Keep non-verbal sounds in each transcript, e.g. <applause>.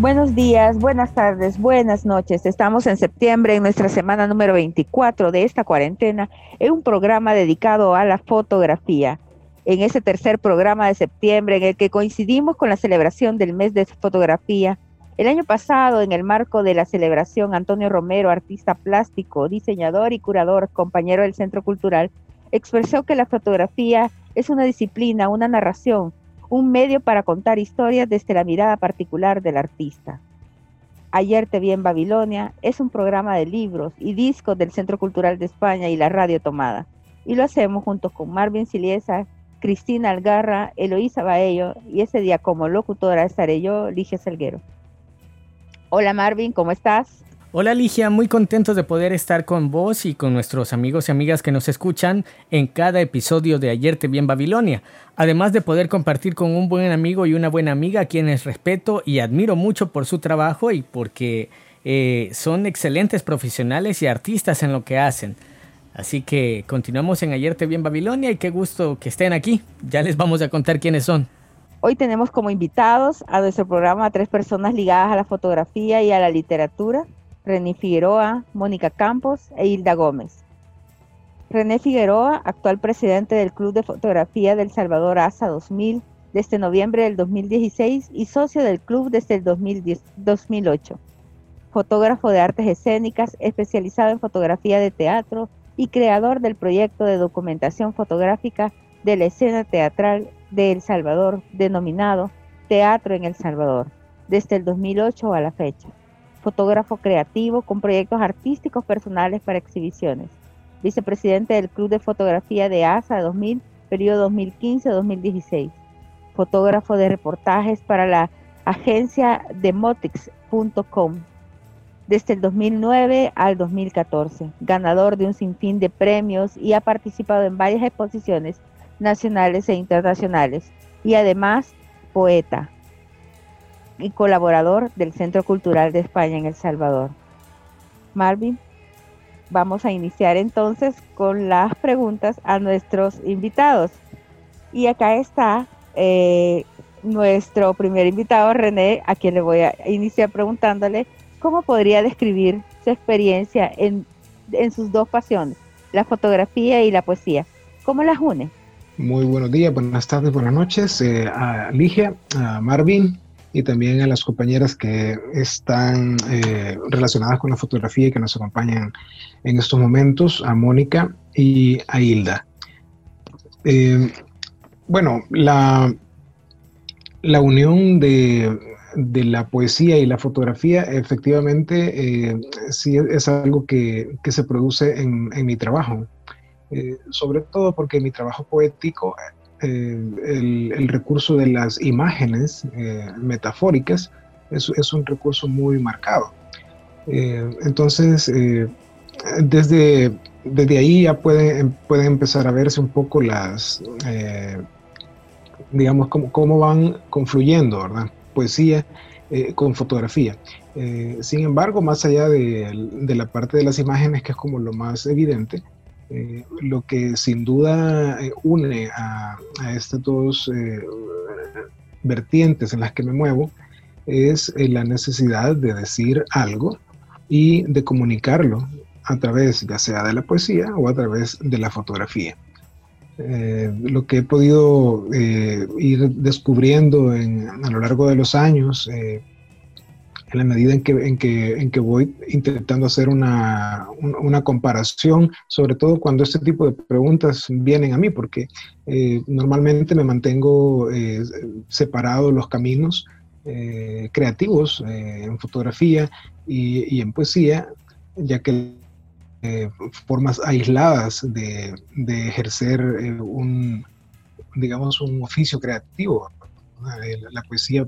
Buenos días, buenas tardes, buenas noches. Estamos en septiembre, en nuestra semana número 24 de esta cuarentena, en un programa dedicado a la fotografía. En ese tercer programa de septiembre, en el que coincidimos con la celebración del mes de fotografía, el año pasado, en el marco de la celebración, Antonio Romero, artista plástico, diseñador y curador, compañero del Centro Cultural, expresó que la fotografía es una disciplina, una narración, un medio para contar historias desde la mirada particular del artista. Ayer te vi en Babilonia es un programa de libros y discos del Centro Cultural de España y la Radio Tomada. Y lo hacemos junto con Marvin Siliesa, Cristina Algarra, Eloísa Baello y ese día como locutora estaré yo, Ligia Salguero. Hola Marvin, ¿cómo estás? Hola Ligia, muy contentos de poder estar con vos y con nuestros amigos y amigas que nos escuchan en cada episodio de Ayer te vi en Babilonia. Además de poder compartir con un buen amigo y una buena amiga a quienes respeto y admiro mucho por su trabajo y porque eh, son excelentes profesionales y artistas en lo que hacen. Así que continuamos en Ayer te vi en Babilonia y qué gusto que estén aquí. Ya les vamos a contar quiénes son. Hoy tenemos como invitados a nuestro programa a tres personas ligadas a la fotografía y a la literatura René Figueroa, Mónica Campos e Hilda Gómez. René Figueroa, actual presidente del Club de Fotografía del Salvador ASA 2000 desde noviembre del 2016 y socio del club desde el 2008. Fotógrafo de artes escénicas, especializado en fotografía de teatro y creador del proyecto de documentación fotográfica de la escena teatral de El Salvador, denominado Teatro en El Salvador, desde el 2008 a la fecha fotógrafo creativo con proyectos artísticos personales para exhibiciones, vicepresidente del Club de Fotografía de ASA 2000, periodo 2015-2016, fotógrafo de reportajes para la agencia Demotix.com desde el 2009 al 2014, ganador de un sinfín de premios y ha participado en varias exposiciones nacionales e internacionales. Y además poeta, y colaborador del Centro Cultural de España en El Salvador. Marvin, vamos a iniciar entonces con las preguntas a nuestros invitados. Y acá está eh, nuestro primer invitado, René, a quien le voy a iniciar preguntándole cómo podría describir su experiencia en, sus dos pasiones, la fotografía y la poesía. ¿Cómo las une? Muy buenos días, buenas tardes, buenas noches eh, a Ligia, a Marvin, y también a las compañeras que están eh, relacionadas con la fotografía y que nos acompañan en estos momentos, a Mónica y a Hilda. Eh, bueno, la, la unión de, de, la poesía y la fotografía efectivamente eh, sí es algo que, que se produce en, en mi trabajo. sobre todo porque mi trabajo poético eh, el, recurso de las imágenes eh, metafóricas es, un recurso muy marcado. Eh, entonces, desde, desde ahí ya puede, pueden empezar a verse un poco las, digamos, cómo, cómo, van confluyendo, ¿verdad? Poesía con fotografía. sin embargo, más allá de, de, la parte de las imágenes, que es como lo más evidente, eh, lo que sin duda eh, une a, estas dos eh, vertientes en las que me muevo es la necesidad de decir algo y de comunicarlo a través ya sea de la poesía o a través de la fotografía. lo que he podido ir descubriendo a lo largo de los años en la medida en que, en que, en que voy intentando hacer una, una, comparación, sobre todo cuando este tipo de preguntas vienen a mí, porque eh, normalmente me mantengo eh, separado los caminos eh, creativos en fotografía y, y, en poesía, ya que formas aisladas de, de ejercer un, digamos, un oficio creativo. La poesía,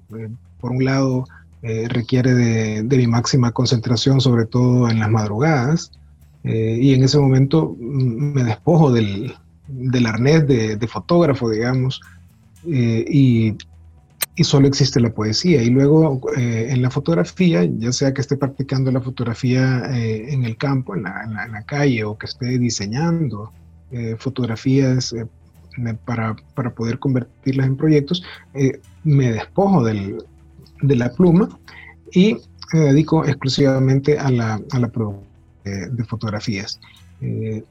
por un lado, eh, requiere de, mi máxima concentración, sobre todo en las madrugadas. Eh, y en ese momento mm, me despojo del, arnés de, fotógrafo, digamos, eh, y, solo existe la poesía. Y luego en la fotografía, ya sea que esté practicando la fotografía en el campo, en la, calle, o que esté diseñando fotografías para, para, poder convertirlas en proyectos, me despojo del, de la pluma y me dedico exclusivamente a la, a la producción de, fotografías. Eh,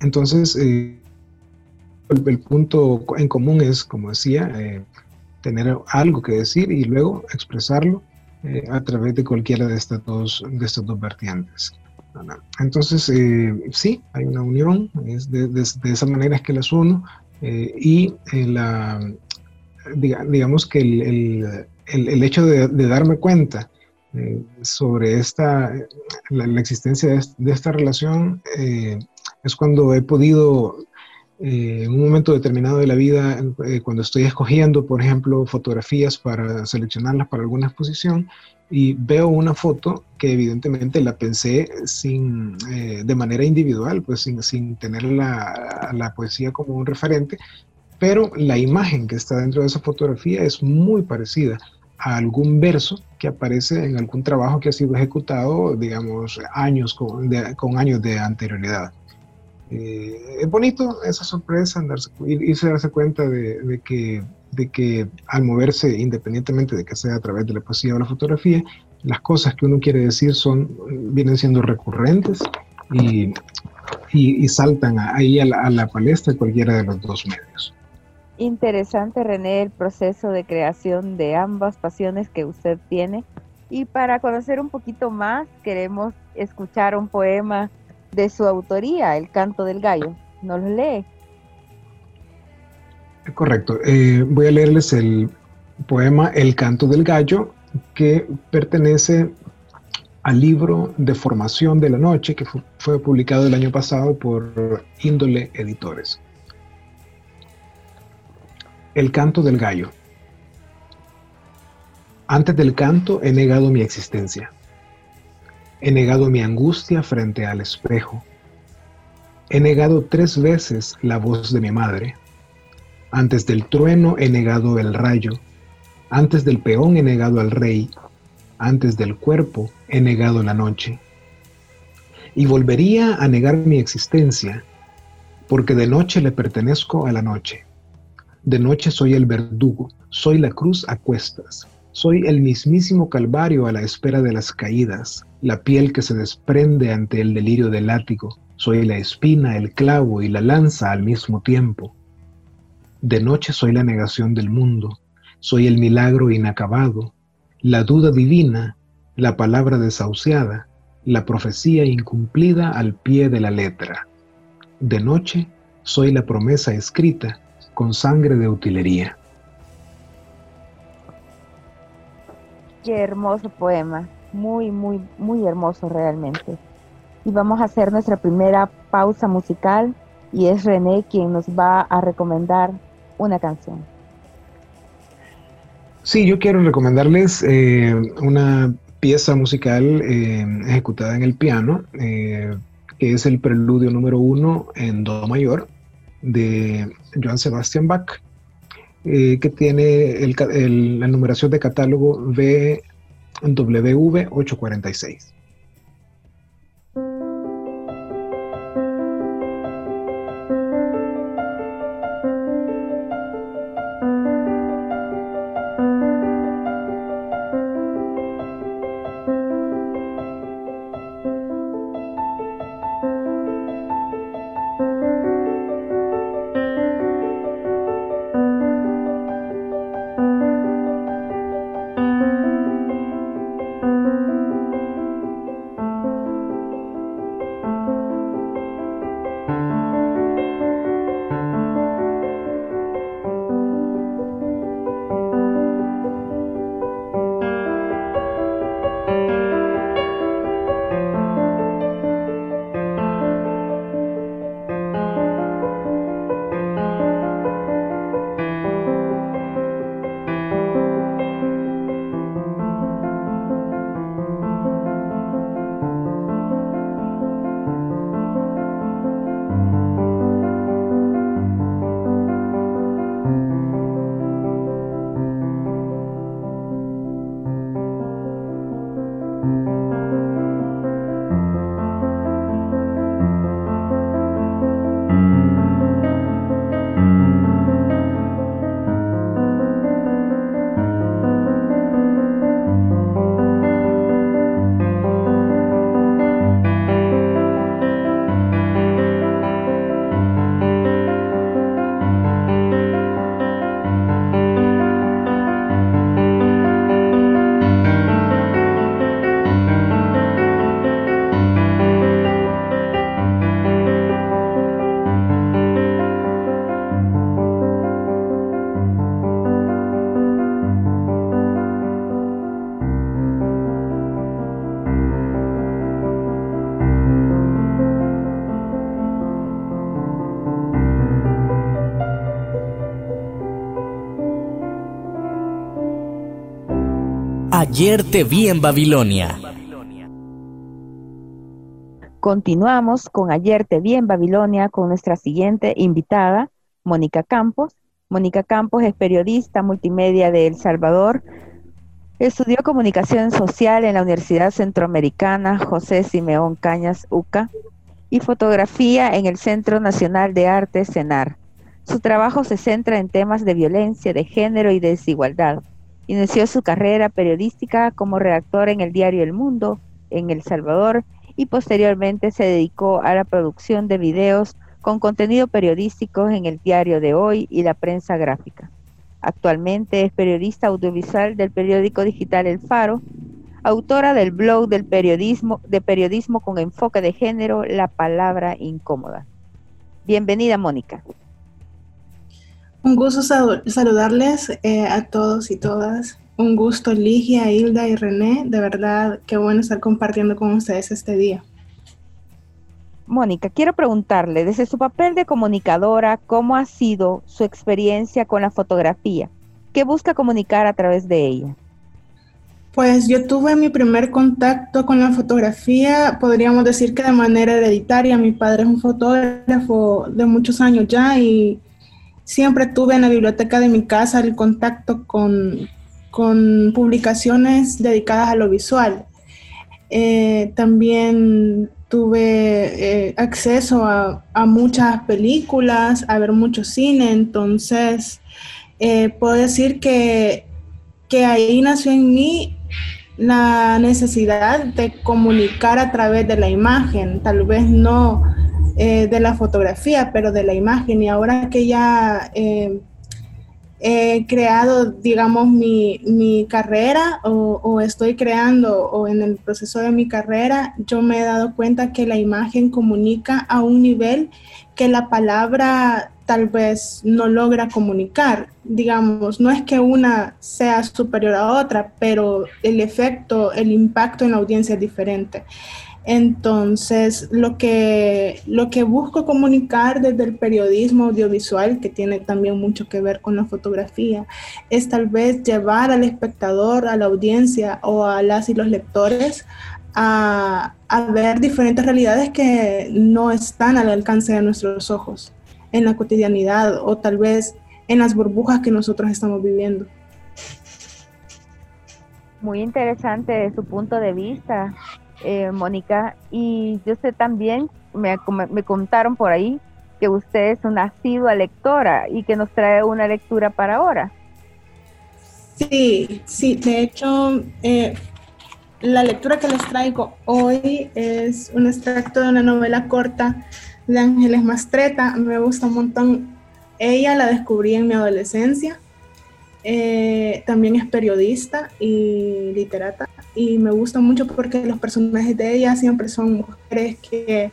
entonces, eh, el, punto en común es, como decía, eh, tener algo que decir y luego expresarlo a través de cualquiera de estas dos, de estas dos vertientes. Entonces, sí, hay una unión, es de, esa manera es que las uno y la, digamos que el, hecho de, darme cuenta eh, sobre esta, la, existencia de, esta relación eh, es cuando he podido, eh, en un momento determinado de la vida, cuando estoy escogiendo, por ejemplo, fotografías para seleccionarlas para alguna exposición, y veo una foto que evidentemente la pensé sin, de manera individual, pues sin, sin tener la, la, poesía como un referente, pero la imagen que está dentro de esa fotografía es muy parecida a algún verso que aparece en algún trabajo que ha sido ejecutado, digamos, años con, años de anterioridad. Eh, es bonito esa sorpresa, andarse, irse a darse cuenta de, que, de que al moverse, independientemente de que sea a través de la poesía o la fotografía, las cosas que uno quiere decir son, vienen siendo recurrentes y, y, saltan ahí a la, a la palestra cualquiera de los dos medios. Interesante, René, el proceso de creación de ambas pasiones que usted tiene. Y para conocer un poquito más, queremos escuchar un poema de su autoría, El canto del gallo. ¿Nos lo lee? Correcto. Eh, voy a leerles el poema El canto del gallo, que pertenece al libro de formación de la noche, que fue publicado el año pasado por Índole Editores. El canto del gallo. Antes del canto he negado mi existencia. He negado mi angustia frente al espejo. He negado tres veces la voz de mi madre. Antes del trueno he negado el rayo. Antes del peón he negado al rey. Antes del cuerpo he negado la noche. Y volvería a negar mi existencia, porque de noche le pertenezco a la noche de noche soy el verdugo, soy la cruz a cuestas, soy el mismísimo Calvario a la espera de las caídas, la piel que se desprende ante el delirio del látigo, soy la espina, el clavo y la lanza al mismo tiempo. De noche soy la negación del mundo, soy el milagro inacabado, la duda divina, la palabra desahuciada, la profecía incumplida al pie de la letra. De noche soy la promesa escrita, con sangre de utilería. Qué hermoso poema, muy, muy, muy hermoso realmente. Y vamos a hacer nuestra primera pausa musical y es René quien nos va a recomendar una canción. Sí, yo quiero recomendarles eh, una pieza musical eh, ejecutada en el piano, eh, que es el preludio número uno en Do mayor de Johann Sebastian Bach, eh, que tiene la numeración de catálogo VW 846. Ayer te vi en Babilonia. Continuamos con Ayer te vi en Babilonia con nuestra siguiente invitada, Mónica Campos. Mónica Campos es periodista multimedia de El Salvador. Estudió comunicación social en la Universidad Centroamericana José Simeón Cañas UCA y fotografía en el Centro Nacional de Arte CENAR. Su trabajo se centra en temas de violencia, de género y desigualdad. Inició su carrera periodística como redactor en el diario El Mundo, en El Salvador, y posteriormente se dedicó a la producción de videos con contenido periodístico en el diario de hoy y la prensa gráfica. Actualmente es periodista audiovisual del periódico digital El Faro, autora del blog del periodismo, de periodismo con enfoque de género, La Palabra Incómoda. Bienvenida, Mónica. Un gusto saludarles eh, a todos y todas. Un gusto, Ligia, Hilda y René. De verdad, qué bueno estar compartiendo con ustedes este día. Mónica, quiero preguntarle, desde su papel de comunicadora, ¿cómo ha sido su experiencia con la fotografía? ¿Qué busca comunicar a través de ella? Pues yo tuve mi primer contacto con la fotografía, podríamos decir que de manera hereditaria. Mi padre es un fotógrafo de muchos años ya y siempre tuve en la biblioteca de mi casa el contacto con, publicaciones dedicadas a lo visual. Eh, también tuve eh, acceso a, muchas películas, a ver mucho cine, entonces eh, puedo decir que, que ahí nació en mí la necesidad de comunicar a través de la imagen, tal vez no eh, de la fotografía, pero de la imagen. Y ahora que ya eh, he creado, digamos, mi, carrera o, o, estoy creando o en el proceso de mi carrera, yo me he dado cuenta que la imagen comunica a un nivel que la palabra tal vez no logra comunicar. Digamos, no es que una sea superior a otra, pero el efecto, el impacto en la audiencia es diferente. Entonces, lo que, lo que busco comunicar desde el periodismo audiovisual, que tiene también mucho que ver con la fotografía, es tal vez llevar al espectador, a la audiencia o a las y los lectores a, a ver diferentes realidades que no están al alcance de nuestros ojos en la cotidianidad o tal vez en las burbujas que nosotros estamos viviendo. Muy interesante su punto de vista. Eh, Mónica, y yo sé también, me, me, contaron por ahí que usted es una asidua lectora y que nos trae una lectura para ahora. Sí, sí, de hecho, eh, la lectura que les traigo hoy es un extracto de una novela corta de Ángeles Mastreta, me gusta un montón. Ella la descubrí en mi adolescencia eh, también es periodista y literata y me gusta mucho porque los personajes de ella siempre son mujeres que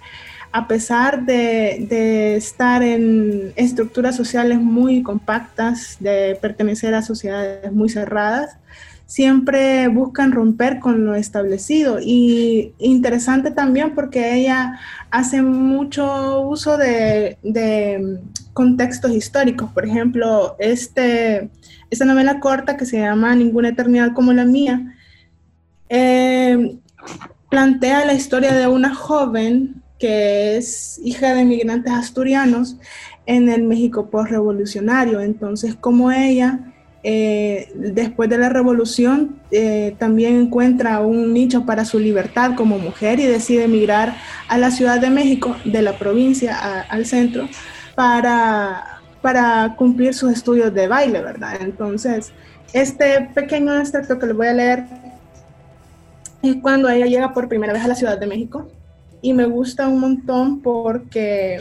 a pesar de, de, estar en estructuras sociales muy compactas, de pertenecer a sociedades muy cerradas, siempre buscan romper con lo establecido. Y interesante también porque ella hace mucho uso de, de contextos históricos. Por ejemplo, este esta novela corta que se llama Ninguna eternidad como la mía, eh, plantea la historia de una joven que es hija de migrantes asturianos en el México postrevolucionario. Entonces, como ella, eh, después de la revolución, eh, también encuentra un nicho para su libertad como mujer y decide emigrar a la Ciudad de México, de la provincia al centro, para para cumplir sus estudios de baile, ¿verdad? Entonces, este pequeño extracto que les voy a leer es cuando ella llega por primera vez a la Ciudad de México y me gusta un montón porque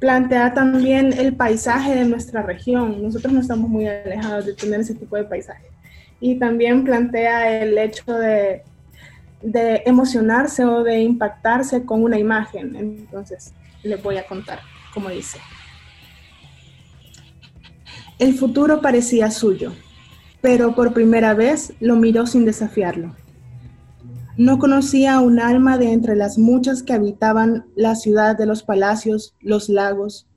plantea también el paisaje de nuestra región. Nosotros no estamos muy alejados de tener ese tipo de paisaje. Y también plantea el hecho de, de emocionarse o de impactarse con una imagen. Entonces, les voy a contar cómo dice. El futuro parecía suyo, pero por primera vez lo miró sin desafiarlo. No conocía un alma de entre las muchas que habitaban la ciudad de los palacios, los lagos,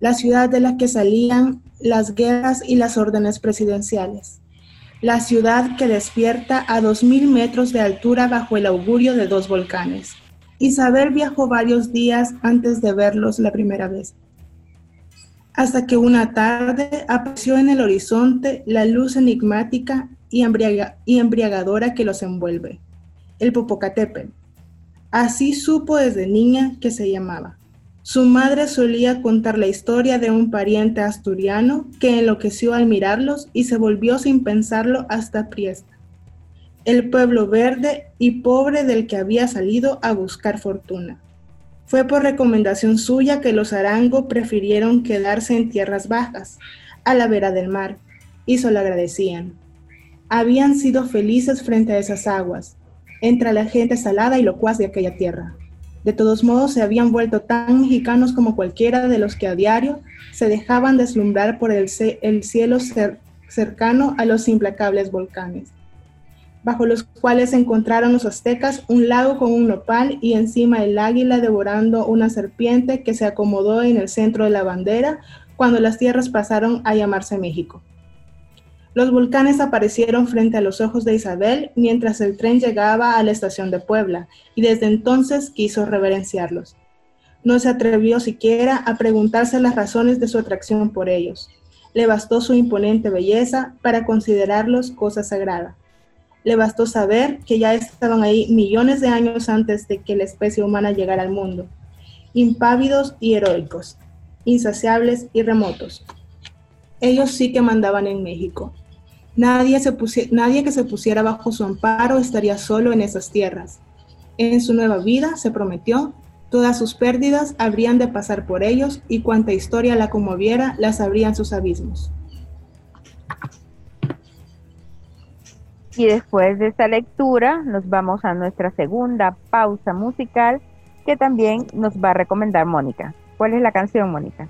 la ciudad de la que salían las guerras y las órdenes presidenciales. la ciudad que despierta a 2.000 metros de altura bajo el augurio de dos volcanes. Isabel viajó varios días antes de verlos la primera vez, hasta que una tarde apareció en el horizonte la luz enigmática y, embriagadora que los envuelve, el Popocatépetl. Así supo desde niña que se llamaba. Su madre solía contar la historia de un pariente asturiano que enloqueció al mirarlos y se volvió sin pensarlo hasta Priesta, el pueblo verde y pobre del que había salido a buscar fortuna. Fue por recomendación suya que los Arango prefirieron quedarse en tierras bajas, a la vera del mar, y se lo agradecían. Habían sido felices frente a esas aguas, entre la gente salada y locuaz de aquella tierra. De todos modos, se habían vuelto tan mexicanos como cualquiera de los que a diario se dejaban deslumbrar por el, cielo cercano a los implacables volcanes, bajo los cuales encontraron los aztecas un lago con un nopal y encima el águila devorando una serpiente que se acomodó en el centro de la bandera cuando las tierras pasaron a llamarse México. Los volcanes aparecieron frente a los ojos de Isabel mientras el tren llegaba a la estación de Puebla y desde entonces quiso reverenciarlos. No se atrevió siquiera a preguntarse las razones de su atracción por ellos. Le bastó su imponente belleza para considerarlos cosa sagrada. Le bastó saber que ya estaban ahí millones de años antes de que la especie humana llegara al mundo, impávidos y heroicos, insaciables y remotos. Ellos sí que mandaban en México, Nadie, nadie que se pusiera bajo su amparo estaría solo en esas tierras. En su nueva vida, se prometió, todas sus pérdidas habrían de pasar por ellos y cuanta historia la conmoviera, las abrían sus abismos. Y después de esta lectura, nos vamos a nuestra segunda pausa musical que también nos va a recomendar Mónica. ¿Cuál es la canción, Mónica?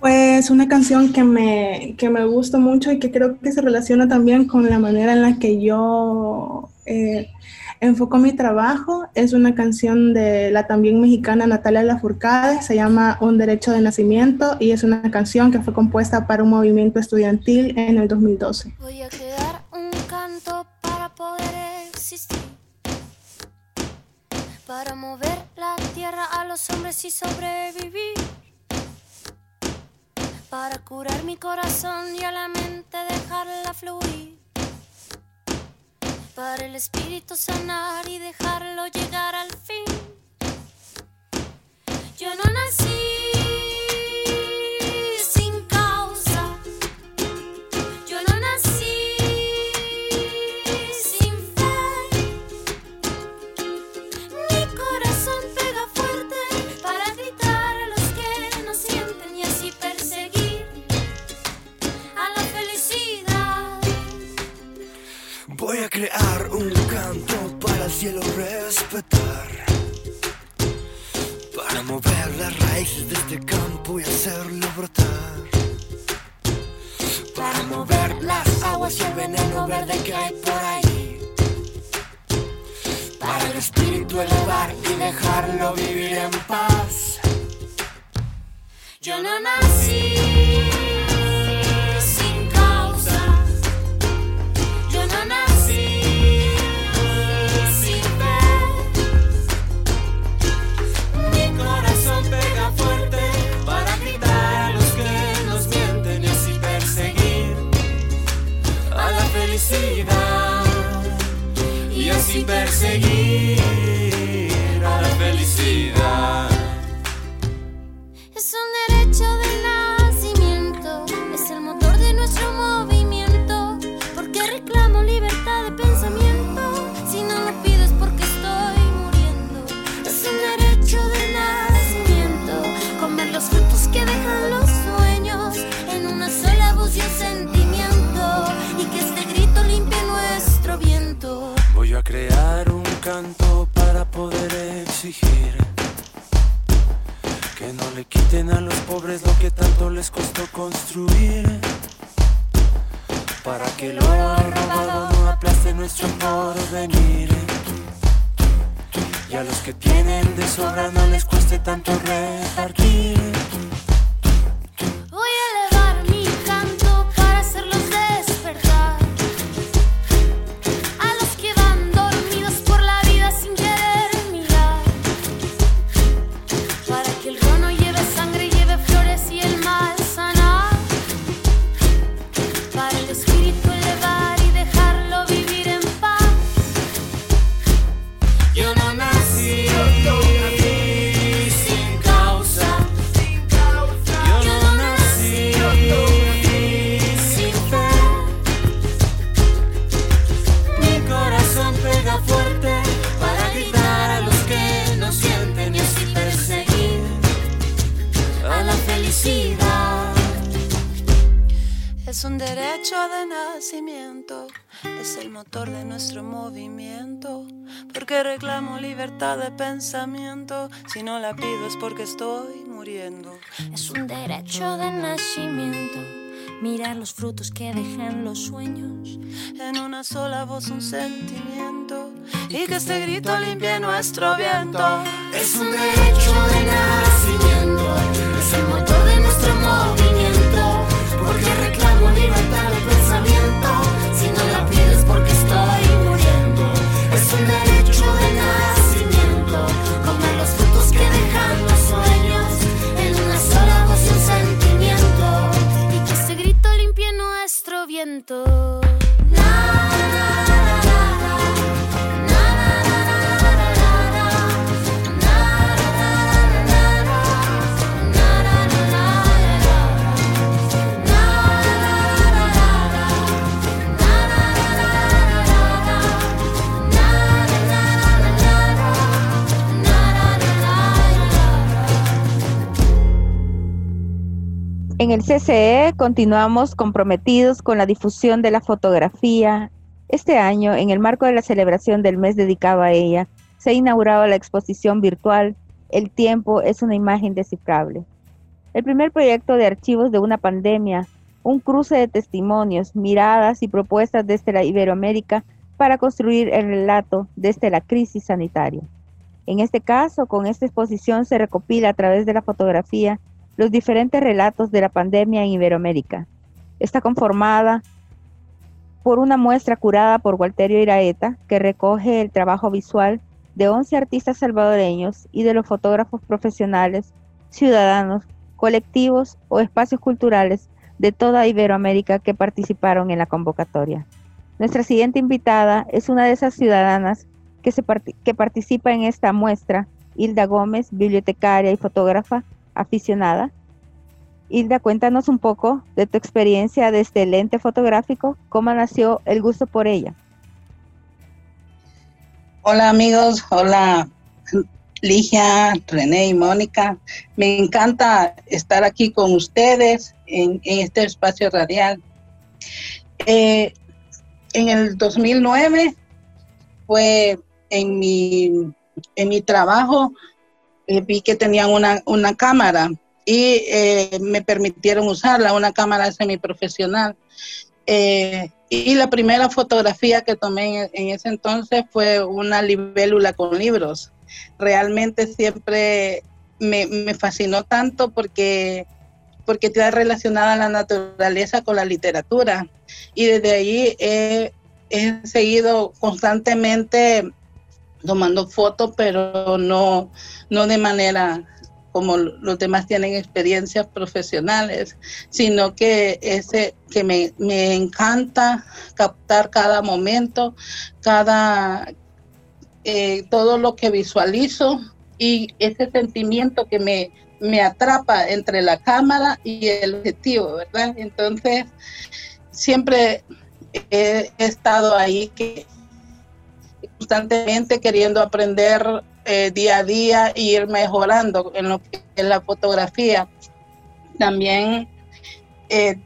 Pues una canción que me, que me gusta mucho y que creo que se relaciona también con la manera en la que yo eh, enfoco mi trabajo. Es una canción de la también mexicana Natalia Lafourcade, se llama Un Derecho de Nacimiento y es una canción que fue compuesta para un movimiento estudiantil en el 2012. Voy a crear un canto para poder existir, para mover la tierra a los hombres y sobrevivir para curar mi corazón y a la mente dejarla fluir. Para el espíritu sanar y dejarlo llegar al fin. Yo no nací. Crear un canto para el cielo respetar. Para mover las raíces de este campo y hacerlo brotar. Para mover las aguas y el veneno verde que hay por ahí. Para el espíritu elevar y dejarlo vivir en paz. Yo no nací. Y perseguir que no le quiten a los pobres lo que tanto les costó construir. Para que lo robado no aplaste nuestro porvenir. Y a los que tienen de sobra no les cueste tanto repartir. Reclamo libertad de pensamiento, si no la pido es porque estoy muriendo. Es un derecho de nacimiento. Mirar los frutos que dejan los sueños. En una sola voz un sentimiento, y que este grito limpie nuestro viento. Es un derecho de nacimiento. Nuestro En el CCE continuamos comprometidos con la difusión de la fotografía. Este año, en el marco de la celebración del mes dedicado a ella, se ha inaugurado la exposición virtual El tiempo es una imagen descifrable. El primer proyecto de archivos de una pandemia, un cruce de testimonios, miradas y propuestas desde la Iberoamérica para construir el relato desde la crisis sanitaria. En este caso, con esta exposición se recopila a través de la fotografía los diferentes relatos de la pandemia en Iberoamérica. Está conformada por una muestra curada por Walterio Iraeta, que recoge el trabajo visual de 11 artistas salvadoreños y de los fotógrafos profesionales, ciudadanos, colectivos o espacios culturales de toda Iberoamérica que participaron en la convocatoria. Nuestra siguiente invitada es una de esas ciudadanas que, que participa en esta muestra, Hilda Gómez, bibliotecaria y fotógrafa, aficionada. Hilda, cuéntanos un poco de tu experiencia de este lente fotográfico, cómo nació el gusto por ella. Hola amigos, hola Ligia, René y Mónica. Me encanta estar aquí con ustedes en, este espacio radial. Eh, en el 2009 fue en mi, en mi trabajo eh, vi que tenían una, una cámara y eh, me permitieron usarla, una cámara semiprofesional. Eh, y la primera fotografía que tomé en, en, ese entonces fue una libélula con libros. Realmente siempre me, me fascinó tanto porque, porque está relacionada la naturaleza con la literatura. Y desde ahí he, he seguido constantemente tomando fotos, pero no, no de manera como los demás tienen experiencias profesionales, sino que ese que me, me encanta captar cada momento, cada eh, todo lo que visualizo y ese sentimiento que me, me atrapa entre la cámara y el objetivo, ¿verdad? Entonces, siempre he, he estado ahí que constantemente queriendo aprender eh, día a día e ir mejorando en lo que es la fotografía. También eh,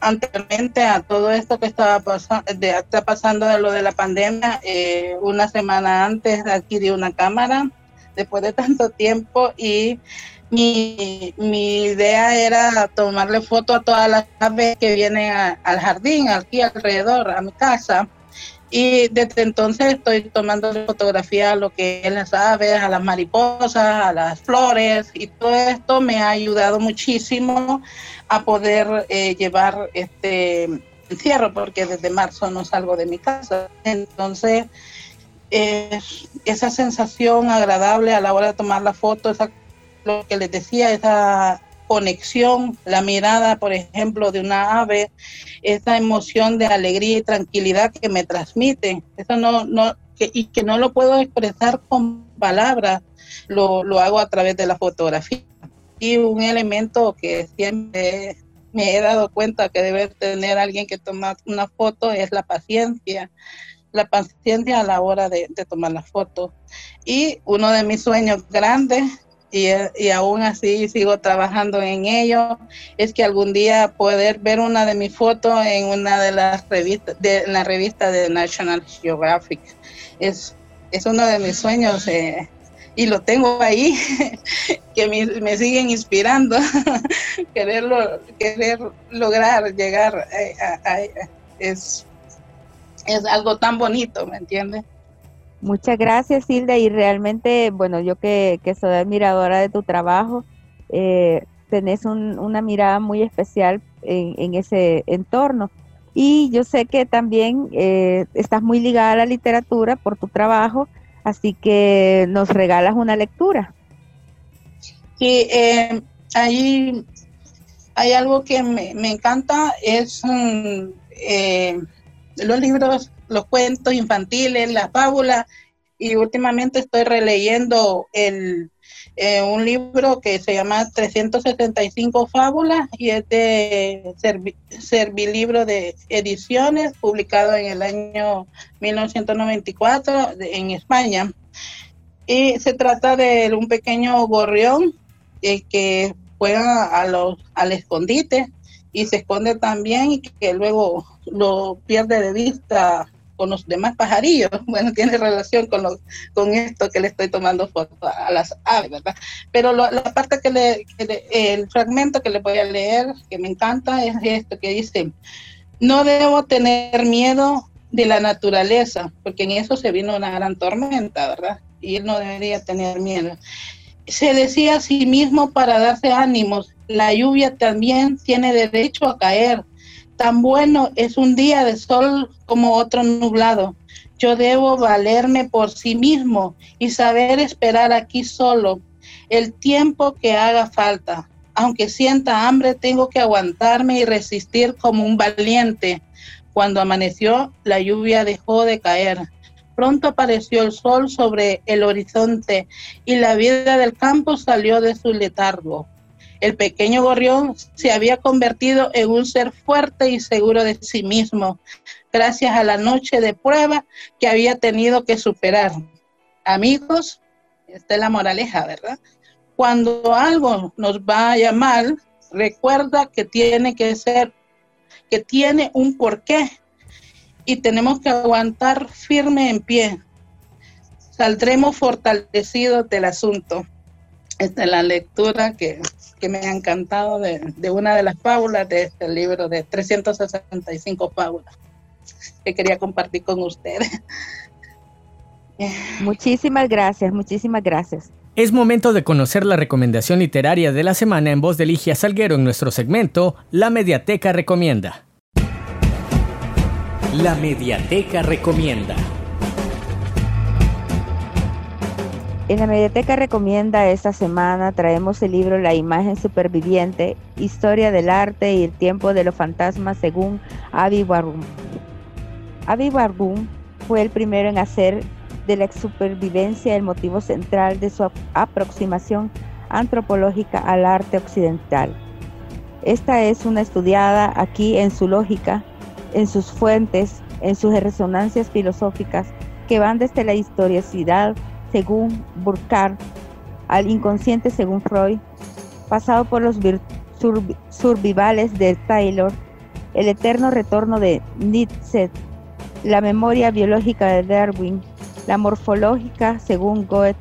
anteriormente a todo esto que estaba pasando, está pasando de lo de la pandemia, eh, una semana antes adquirí una cámara después de tanto tiempo y mi, mi idea era tomarle foto a todas las aves que vienen al jardín, aquí alrededor, a mi casa y desde entonces estoy tomando fotografía a lo que es las aves, a las mariposas, a las flores y todo esto me ha ayudado muchísimo a poder eh, llevar este encierro porque desde marzo no salgo de mi casa. Entonces, esa sensación agradable a la hora de tomar la foto, esa, lo que les decía, esa conexión, la mirada, por ejemplo, de una ave, esa emoción de alegría y tranquilidad que me transmite. Eso no, no, que, y que no lo puedo expresar con palabras, lo, lo hago a través de la fotografía. Y un elemento que siempre me he dado cuenta que debe tener alguien que toma una foto es la paciencia la paciencia a la hora de, de tomar la foto. Y uno de mis sueños grandes y, y, aún así sigo trabajando en ello, es que algún día poder ver una de mis fotos en una de las revistas, de la revista de National Geographic. Es, es uno de mis sueños eh, y lo tengo ahí, <laughs> que me, siguen inspirando, <laughs> quererlo, querer lograr llegar a, a, es, es algo tan bonito, ¿me entiendes? Muchas gracias, Hilda. Y realmente, bueno, yo que, que soy admiradora de tu trabajo, eh, tenés un, una mirada muy especial en, ese entorno. Y yo sé que también eh, estás muy ligada a la literatura por tu trabajo, así que nos regalas una lectura. Sí, eh, hay algo que me, me encanta, es um, los libros los cuentos infantiles, las fábulas, y últimamente estoy releyendo el, eh, un libro que se llama 375 fábulas y es de Servilibro de Ediciones, publicado en el año 1994 en España. Y se trata de un pequeño gorrión eh, que juega a los, al escondite y se esconde también y que luego lo pierde de vista con los demás pajarillos. <laughs> Bueno, tiene relación con, lo, con esto que le estoy tomando foto a las aves, ¿verdad? Pero lo, la parte que que le, el fragmento que le voy a leer, que me encanta, es esto que dice, no debo tener miedo de la naturaleza, porque en eso se vino una gran tormenta, ¿verdad? Y él no debería tener miedo. Se decía a sí mismo para darse ánimos, la lluvia también tiene derecho a caer, tan bueno es un día de sol como otro nublado. Yo debo valerme por sí mismo y saber esperar aquí solo el tiempo que haga falta. Aunque sienta hambre, tengo que aguantarme y resistir como un valiente. Cuando amaneció, la lluvia dejó de caer. Pronto apareció el sol sobre el horizonte y la vida del campo salió de su letargo. El pequeño gorrión se había convertido en un ser fuerte y seguro de sí mismo, gracias a la noche de prueba que había tenido que superar. Amigos, esta es la moraleja, ¿verdad? Cuando algo nos vaya mal, recuerda que tiene que ser, que tiene un porqué y tenemos que aguantar firme en pie. Saldremos fortalecidos del asunto. Esta es la lectura que, que me ha encantado de, de, una de las fábulas de este libro de 365 fábulas que quería compartir con ustedes. <laughs> Muchísimas gracias, muchísimas gracias. Es momento de conocer la recomendación literaria de la semana en voz de Ligia Salguero en nuestro segmento La Mediateca Recomienda. La Mediateca Recomienda. En la Mediateca Recomienda esta semana traemos el libro La imagen superviviente, Historia del arte y el tiempo de los fantasmas según Avi Warburg. Avi Warburg fue el primero en hacer de la supervivencia el motivo central de su aproximación antropológica al arte occidental. Esta es una estudiada aquí en su lógica, en sus fuentes, en sus resonancias filosóficas que van desde la historicidad según Burkhardt, al inconsciente según Freud, pasado por los survivales de Taylor, el eterno retorno de Nietzsche, la memoria biológica de Darwin, la morfológica según Goethe,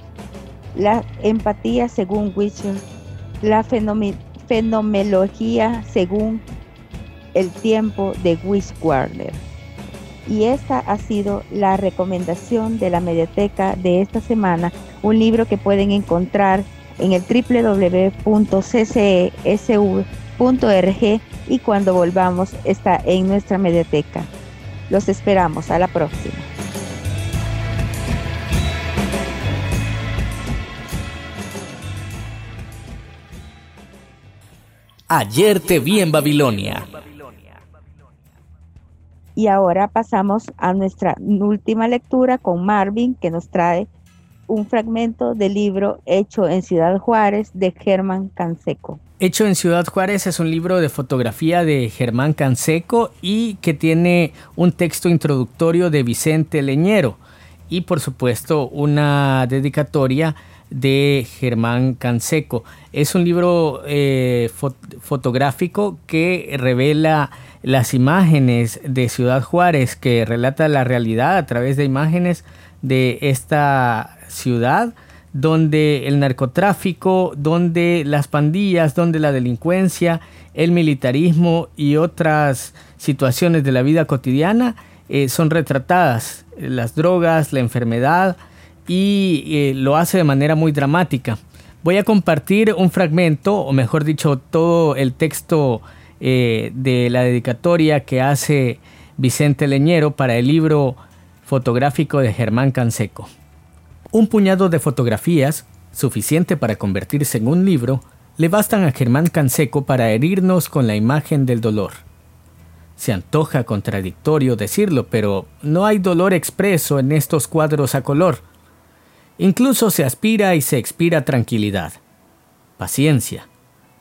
la empatía según Wischer, la fenomenología según el tiempo de Wiswarner y esta ha sido la recomendación de la mediateca de esta semana, un libro que pueden encontrar en el www.ccesv.org y cuando volvamos está en nuestra mediateca. Los esperamos, a la próxima. Ayer te vi en Babilonia. Y ahora pasamos a nuestra última lectura con Marvin, que nos trae un fragmento del libro Hecho en Ciudad Juárez de Germán Canseco. Hecho en Ciudad Juárez es un libro de fotografía de Germán Canseco y que tiene un texto introductorio de Vicente Leñero y por supuesto una dedicatoria de Germán Canseco. Es un libro eh, fotográfico que revela las imágenes de Ciudad Juárez, que relata la realidad a través de imágenes de esta ciudad donde el narcotráfico, donde las pandillas, donde la delincuencia, el militarismo y otras situaciones de la vida cotidiana eh, son retratadas. Las drogas, la enfermedad y eh, lo hace de manera muy dramática. Voy a compartir un fragmento, o mejor dicho, todo el texto eh, de la dedicatoria que hace Vicente Leñero para el libro fotográfico de Germán Canseco. Un puñado de fotografías, suficiente para convertirse en un libro, le bastan a Germán Canseco para herirnos con la imagen del dolor. Se antoja contradictorio decirlo, pero no hay dolor expreso en estos cuadros a color. Incluso se aspira y se expira tranquilidad, paciencia,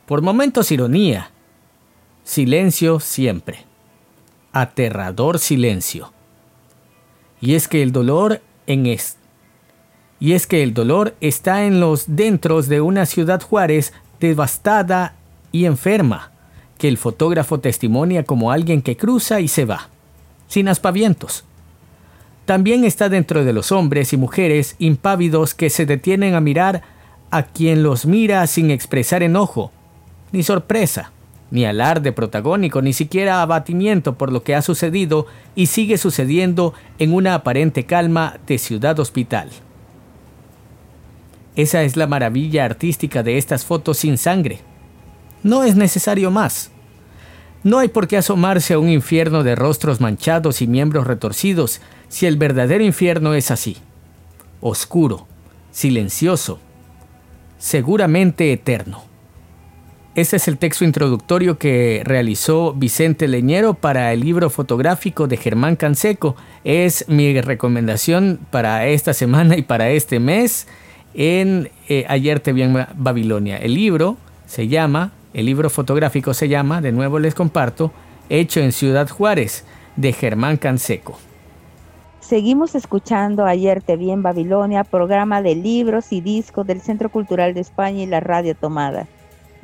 por momentos ironía, silencio siempre, aterrador silencio. Y es que el dolor en este y es que el dolor está en los dentros de una ciudad Juárez devastada y enferma, que el fotógrafo testimonia como alguien que cruza y se va, sin aspavientos. También está dentro de los hombres y mujeres impávidos que se detienen a mirar a quien los mira sin expresar enojo, ni sorpresa, ni alarde protagónico, ni siquiera abatimiento por lo que ha sucedido y sigue sucediendo en una aparente calma de ciudad hospital. Esa es la maravilla artística de estas fotos sin sangre. No es necesario más. No hay por qué asomarse a un infierno de rostros manchados y miembros retorcidos si el verdadero infierno es así. Oscuro, silencioso, seguramente eterno. Este es el texto introductorio que realizó Vicente Leñero para el libro fotográfico de Germán Canseco. Es mi recomendación para esta semana y para este mes en eh, Ayer te vi en Babilonia. El libro se llama, el libro fotográfico se llama, de nuevo les comparto, Hecho en Ciudad Juárez, de Germán Canseco. Seguimos escuchando Ayer te vi en Babilonia, programa de libros y discos del Centro Cultural de España y la Radio Tomada.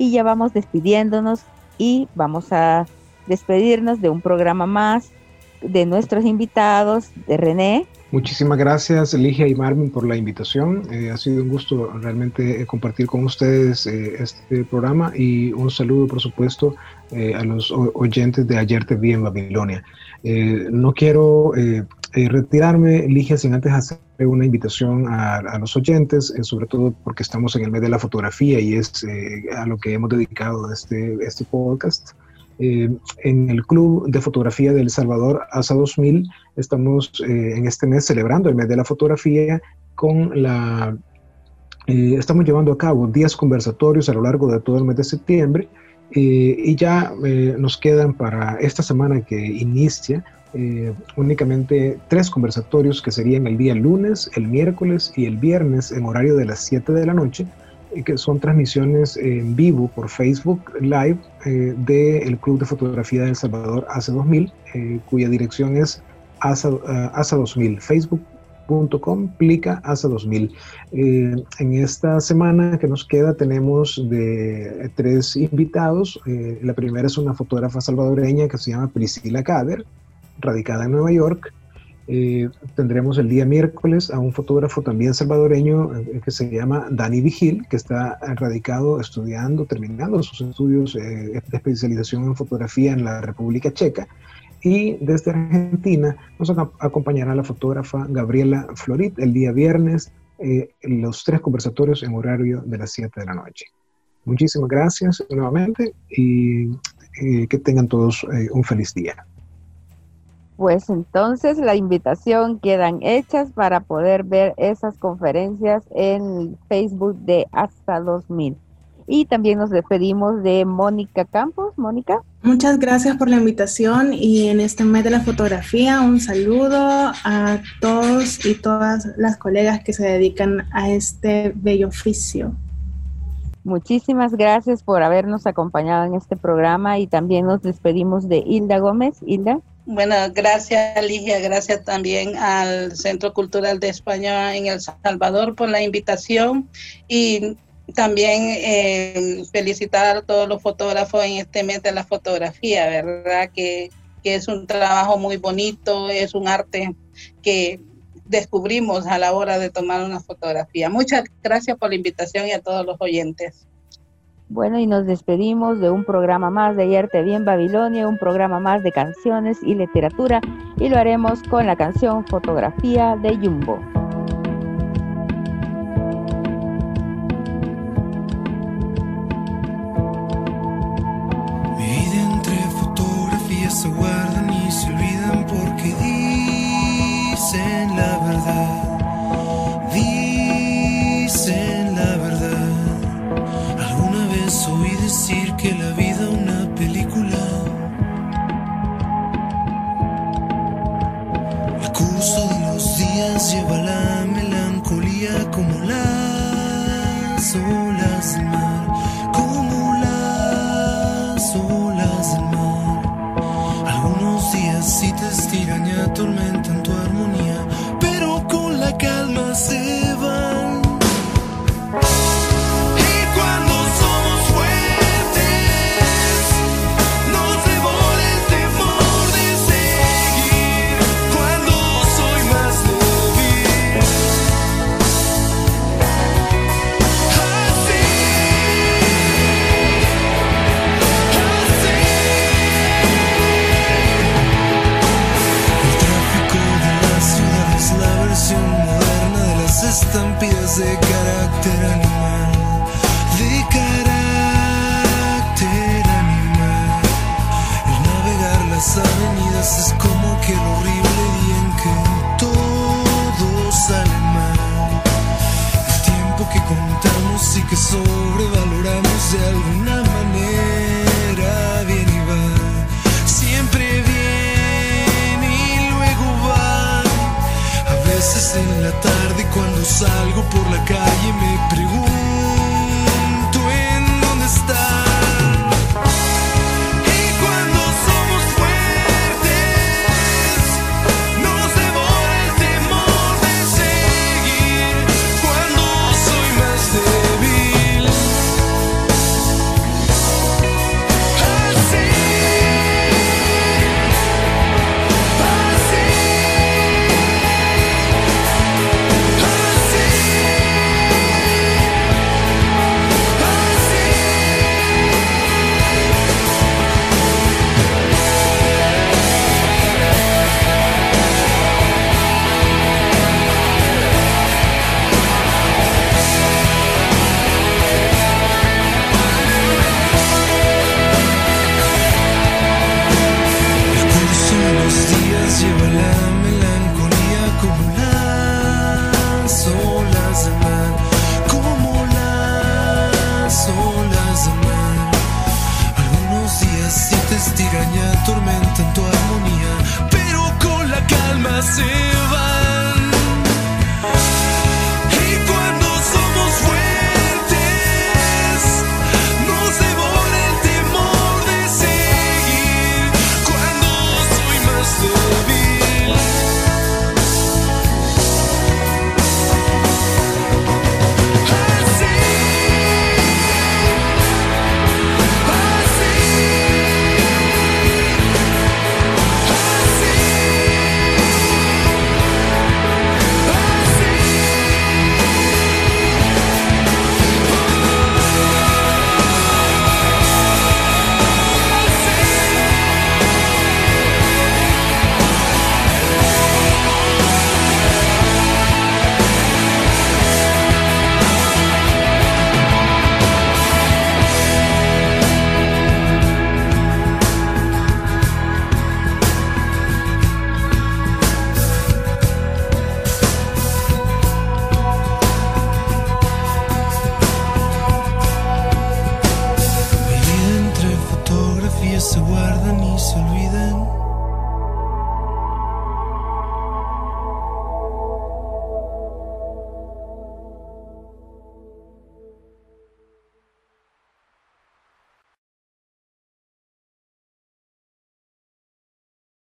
Y ya vamos despidiéndonos y vamos a despedirnos de un programa más de nuestros invitados, de René, Muchísimas gracias, Ligia y Marvin, por la invitación. Eh, ha sido un gusto realmente eh, compartir con ustedes eh, este programa y un saludo, por supuesto, a los oyentes de Ayer Te Vi en Babilonia. No quiero retirarme, Ligia, sin antes hacer una invitación a, los oyentes, sobre todo porque estamos en el mes de la fotografía y es a lo que hemos dedicado este, este podcast. Eh, en el Club de Fotografía del Salvador, ASA 2000, estamos eh, en este mes celebrando el mes de la fotografía con la... Eh, estamos llevando a cabo 10 conversatorios a lo largo de todo el mes de septiembre y ya nos quedan para esta semana que inicia únicamente tres conversatorios que serían el día lunes, el miércoles y el viernes en horario de las 7 de la noche que son transmisiones en vivo por Facebook Live eh, del Club de Fotografía de El Salvador ASA 2000, eh, cuya dirección es ASA, 2000, eh, facebook.com, plica ASA 2000. en esta semana que nos queda tenemos de tres invitados. la primera es una fotógrafa salvadoreña que se llama Priscila Cader, radicada en Nueva York. Eh, tendremos el día miércoles a un fotógrafo también salvadoreño eh, que se llama Dani Vigil, que está radicado estudiando, terminando sus estudios eh, de especialización en fotografía en la República Checa. Y desde Argentina nos acompañará la fotógrafa Gabriela Florit el día viernes, los tres conversatorios en horario de las 7 de la noche. Muchísimas gracias nuevamente y que tengan todos un feliz día pues entonces la invitación quedan hechas para poder ver esas conferencias en Facebook de Hasta 2000. Y también nos despedimos de Mónica Campos. Mónica. Muchas gracias por la invitación y en este mes de la fotografía un saludo a todos y todas las colegas que se dedican a este bello oficio. Muchísimas gracias por habernos acompañado en este programa y también nos despedimos de Hilda Gómez. Hilda. Bueno, gracias Ligia, gracias también al Centro Cultural de España en El Salvador por la invitación y también eh, felicitar a todos los fotógrafos en este mes de la fotografía, ¿verdad? Que, que, es un trabajo muy bonito, es un arte que descubrimos a la hora de tomar una fotografía. Muchas gracias por la invitación y a todos los oyentes. Bueno, y nos despedimos de un programa más de Yerte Bien Babilonia, un programa más de canciones y literatura, y lo haremos con la canción Fotografía de Jumbo.